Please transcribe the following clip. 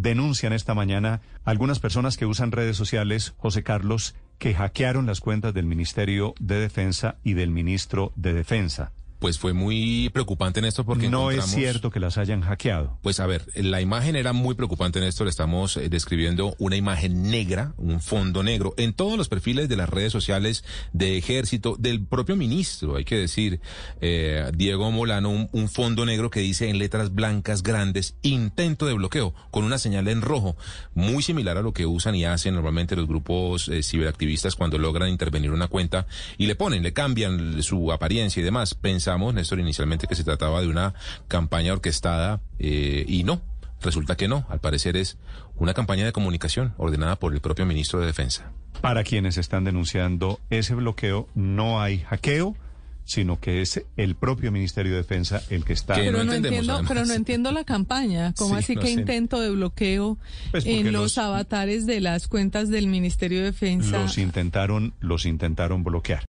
denuncian esta mañana algunas personas que usan redes sociales, José Carlos, que hackearon las cuentas del Ministerio de Defensa y del Ministro de Defensa pues fue muy preocupante, Néstor, porque no es cierto que las hayan hackeado. Pues a ver, la imagen era muy preocupante, Néstor. Estamos eh, describiendo una imagen negra, un fondo negro, en todos los perfiles de las redes sociales de ejército, del propio ministro, hay que decir, eh, Diego Molano, un, fondo negro que dice en letras blancas grandes, intento de bloqueo, con una señal en rojo, muy similar a lo que usan y hacen normalmente los grupos eh, ciberactivistas cuando logran intervenir una cuenta y le ponen, le cambian su apariencia y demás. Pensamos, Néstor, inicialmente que se trataba de una campaña orquestada eh, y no. Resulta que no, al parecer es una campaña de comunicación ordenada por el propio ministro de Defensa. Para quienes están denunciando ese bloqueo, no hay hackeo, sino que es el propio Ministerio de Defensa el que está. pero, no, entiendo, pero no entiendo la campaña. ¿Cómo así que intento de bloqueo pues en los, avatares de las cuentas del Ministerio de Defensa? Los intentaron, los intentaron bloquear.